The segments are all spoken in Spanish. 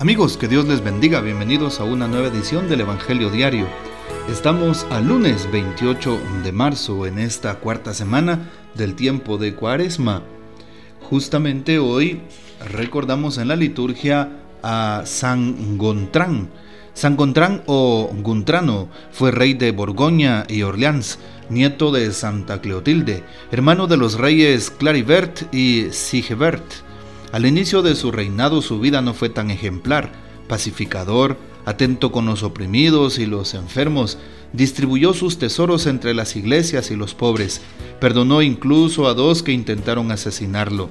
Amigos, que Dios les bendiga. Bienvenidos a una nueva edición del Evangelio Diario. Estamos al lunes 28 de marzo en esta cuarta semana del tiempo de Cuaresma. Justamente hoy recordamos en la liturgia a San Gontrán. San Gontrán o Guntrano fue rey de Borgoña y Orleans, nieto de Santa Cleotilde, hermano de los reyes Claribert y Sigebert al inicio de su reinado su vida no fue tan ejemplar, pacificador, atento con los oprimidos y los enfermos, distribuyó sus tesoros entre las iglesias y los pobres, perdonó incluso a dos que intentaron asesinarlo.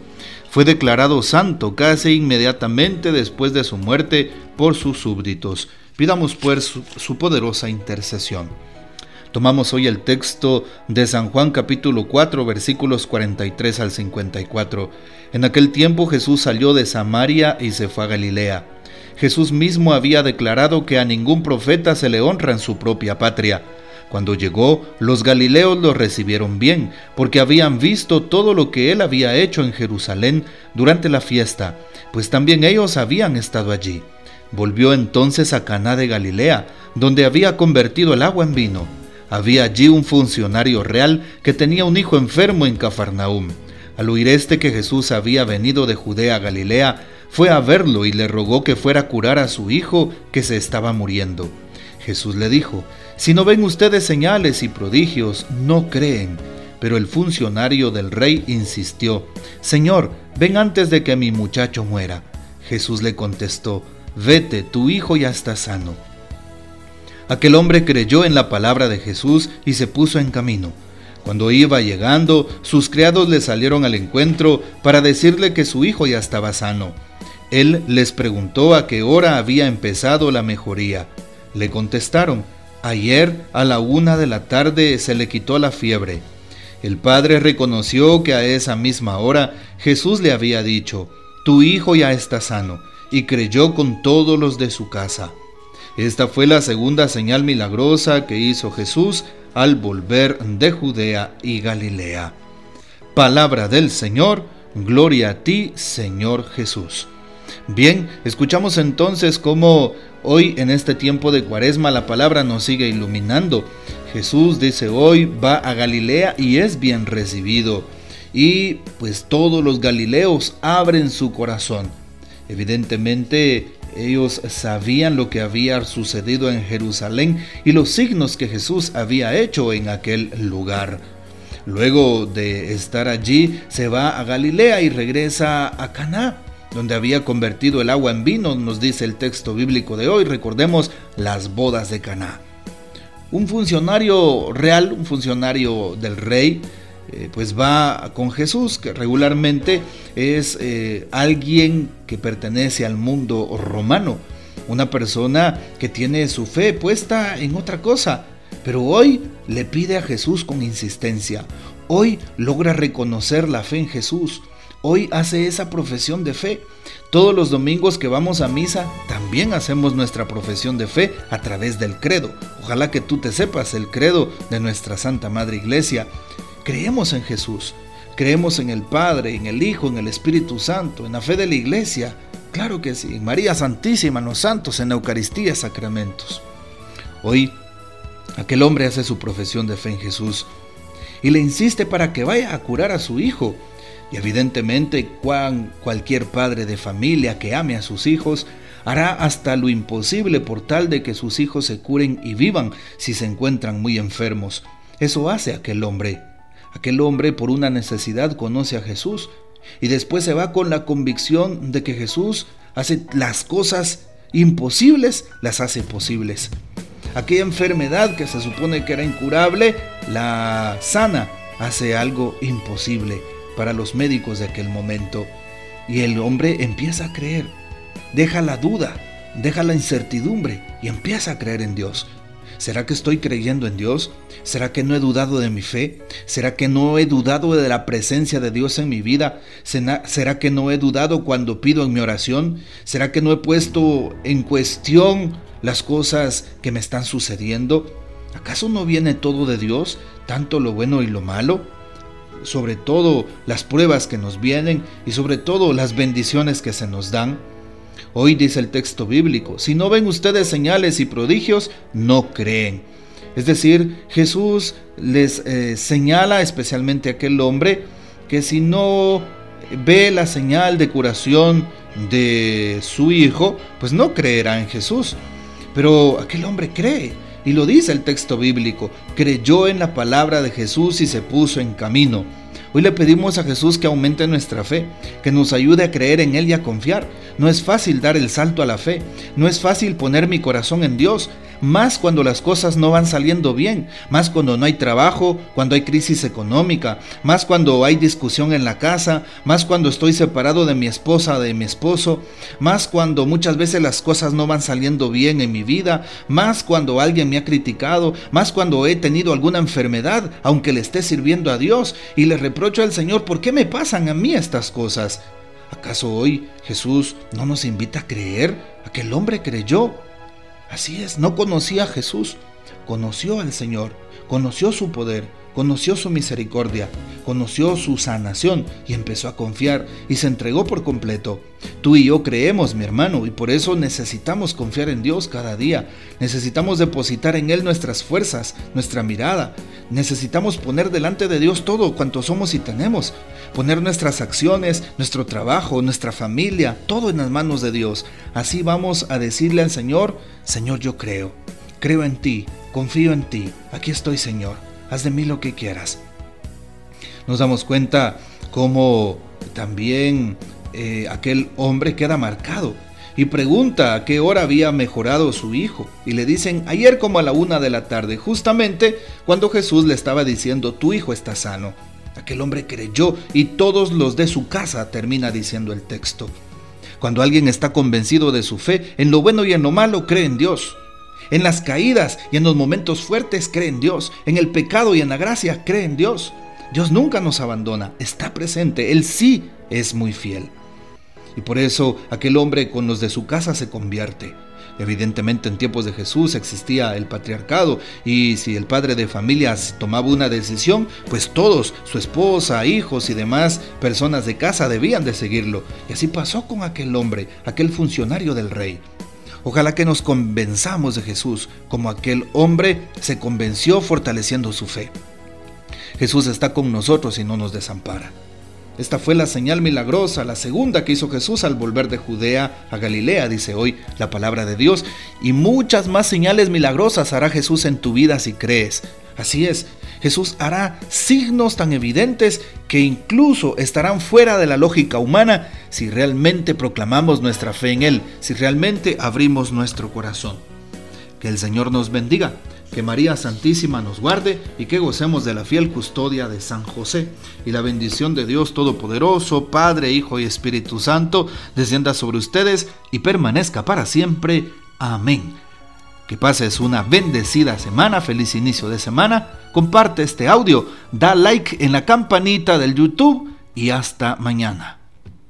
Fue declarado santo casi inmediatamente después de su muerte por sus súbditos. Pidamos pues su, poderosa intercesión. Tomamos hoy el texto de San Juan capítulo 4 versículos 43 al 54. En aquel tiempo Jesús salió de Samaria y se fue a Galilea. Jesús mismo había declarado que a ningún profeta se le honra en su propia patria. Cuando llegó, los galileos lo recibieron bien, porque habían visto todo lo que él había hecho en Jerusalén durante la fiesta, pues también ellos habían estado allí. Volvió entonces a Caná de Galilea, donde había convertido el agua en vino. Había allí un funcionario real que tenía un hijo enfermo en Cafarnaúm. Al oír este que Jesús había venido de Judea a Galilea, fue a verlo y le rogó que fuera a curar a su hijo que se estaba muriendo. Jesús le dijo, Si no ven ustedes señales y prodigios, no creen. Pero el funcionario del rey insistió, Señor, ven antes de que mi muchacho muera. Jesús le contestó, Vete, tu hijo ya está sano. Aquel hombre creyó en la palabra de Jesús y se puso en camino. Cuando iba llegando, sus criados le salieron al encuentro para decirle que su hijo ya estaba sano. Él les preguntó a qué hora había empezado la mejoría. Le contestaron, ayer a la una de la tarde se le quitó la fiebre. El padre reconoció que a esa misma hora Jesús le había dicho, tu hijo ya está sano, y creyó con todos los de su casa. Esta fue la segunda señal milagrosa que hizo Jesús al volver de Judea y Galilea. Palabra del Señor, gloria a ti, Señor Jesús. Bien, escuchamos entonces cómo hoy en este tiempo de cuaresma la palabra nos sigue iluminando. Jesús dice hoy va a Galilea y es bien recibido. Y pues todos los galileos abren su corazón. Evidentemente ellos sabían lo que había sucedido en Jerusalén y los signos que Jesús había hecho en aquel lugar. Luego de estar allí, se va a Galilea y regresa a Caná, donde había convertido el agua en vino, nos dice el texto bíblico de hoy. Recordemos las bodas de Caná. Un funcionario real, un funcionario del rey, eh, pues va con Jesús, que regularmente es eh, alguien que pertenece al mundo romano, una persona que tiene su fe puesta en otra cosa, pero hoy le pide a Jesús con insistencia, hoy logra reconocer la fe en Jesús, hoy hace esa profesión de fe. Todos los domingos que vamos a misa también hacemos nuestra profesión de fe a través del credo. Ojalá que tú te sepas el credo de nuestra Santa Madre Iglesia. Creemos en Jesús, creemos en el Padre, en el Hijo, en el Espíritu Santo, en la fe de la Iglesia. Claro que sí, en María Santísima, en los santos, en la Eucaristía, sacramentos. Hoy, aquel hombre hace su profesión de fe en Jesús y le insiste para que vaya a curar a su hijo. Y evidentemente cualquier padre de familia que ame a sus hijos hará hasta lo imposible por tal de que sus hijos se curen y vivan si se encuentran muy enfermos. Eso hace aquel hombre. Aquel hombre por una necesidad conoce a Jesús y después se va con la convicción de que Jesús hace las cosas imposibles, las hace posibles. Aquella enfermedad que se supone que era incurable, la sana, hace algo imposible para los médicos de aquel momento. Y el hombre empieza a creer, deja la duda, deja la incertidumbre y empieza a creer en Dios. ¿Será que estoy creyendo en Dios? ¿Será que no he dudado de mi fe? ¿Será que no he dudado de la presencia de Dios en mi vida? ¿Será que no he dudado cuando pido en mi oración? ¿Será que no he puesto en cuestión las cosas que me están sucediendo? ¿Acaso no viene todo de Dios, tanto lo bueno y lo malo? Sobre todo las pruebas que nos vienen y sobre todo las bendiciones que se nos dan. Hoy dice el texto bíblico, si no ven ustedes señales y prodigios, no creen. Es decir, Jesús les eh, señala especialmente a aquel hombre que si no ve la señal de curación de su hijo, pues no creerá en Jesús. Pero aquel hombre cree, y lo dice el texto bíblico, creyó en la palabra de Jesús y se puso en camino. Hoy le pedimos a Jesús que aumente nuestra fe, que nos ayude a creer en Él y a confiar. No es fácil dar el salto a la fe, no es fácil poner mi corazón en Dios, más cuando las cosas no van saliendo bien, más cuando no hay trabajo, cuando hay crisis económica, más cuando hay discusión en la casa, más cuando estoy separado de mi esposa, de mi esposo, más cuando muchas veces las cosas no van saliendo bien en mi vida, más cuando alguien me ha criticado, más cuando he tenido alguna enfermedad, aunque le esté sirviendo a Dios y le reprocho al Señor, ¿por qué me pasan a mí estas cosas? ¿Acaso hoy Jesús no nos invita a creer? Aquel hombre creyó Así es, no conocía a Jesús, conoció al Señor, conoció su poder, conoció su misericordia, conoció su sanación y empezó a confiar y se entregó por completo. Tú y yo creemos, mi hermano, y por eso necesitamos confiar en Dios cada día. Necesitamos depositar en Él nuestras fuerzas, nuestra mirada. Necesitamos poner delante de Dios todo cuanto somos y tenemos. Poner nuestras acciones, nuestro trabajo, nuestra familia, todo en las manos de Dios. Así vamos a decirle al Señor, Señor, yo creo. Creo en ti, confío en ti. Aquí estoy, Señor haz de mí lo que quieras. Nos damos cuenta cómo también eh, aquel hombre queda marcado y pregunta a qué hora había mejorado su hijo. Y le dicen, ayer como a la una de la tarde, justamente cuando Jesús le estaba diciendo, tu hijo está sano. Aquel hombre creyó y todos los de su casa, termina diciendo el texto. Cuando alguien está convencido de su fe, en lo bueno y en lo malo, cree en Dios. En las caídas y en los momentos fuertes cree en Dios. En el pecado y en la gracia cree en Dios. Dios nunca nos abandona, está presente. Él sí es muy fiel. Y por eso aquel hombre con los de su casa se convierte. Evidentemente en tiempos de Jesús existía el patriarcado y si el padre de familias tomaba una decisión, pues todos, su esposa, hijos y demás personas de casa debían de seguirlo. Y así pasó con aquel hombre, aquel funcionario del rey. Ojalá que nos convenzamos de Jesús como aquel hombre se convenció fortaleciendo su fe. Jesús está con nosotros y no nos desampara. Esta fue la señal milagrosa, la segunda que hizo Jesús al volver de Judea a Galilea, dice hoy la palabra de Dios, y muchas más señales milagrosas hará Jesús en tu vida si crees. Así es, Jesús hará signos tan evidentes que incluso estarán fuera de la lógica humana si realmente proclamamos nuestra fe en Él, si realmente abrimos nuestro corazón. Que el Señor nos bendiga, que María Santísima nos guarde y que gocemos de la fiel custodia de San José. Y la bendición de Dios Todopoderoso, Padre, Hijo y Espíritu Santo, descienda sobre ustedes y permanezca para siempre. Amén. Que pases una bendecida semana, feliz inicio de semana. Comparte este audio, da like en la campanita del YouTube y hasta mañana.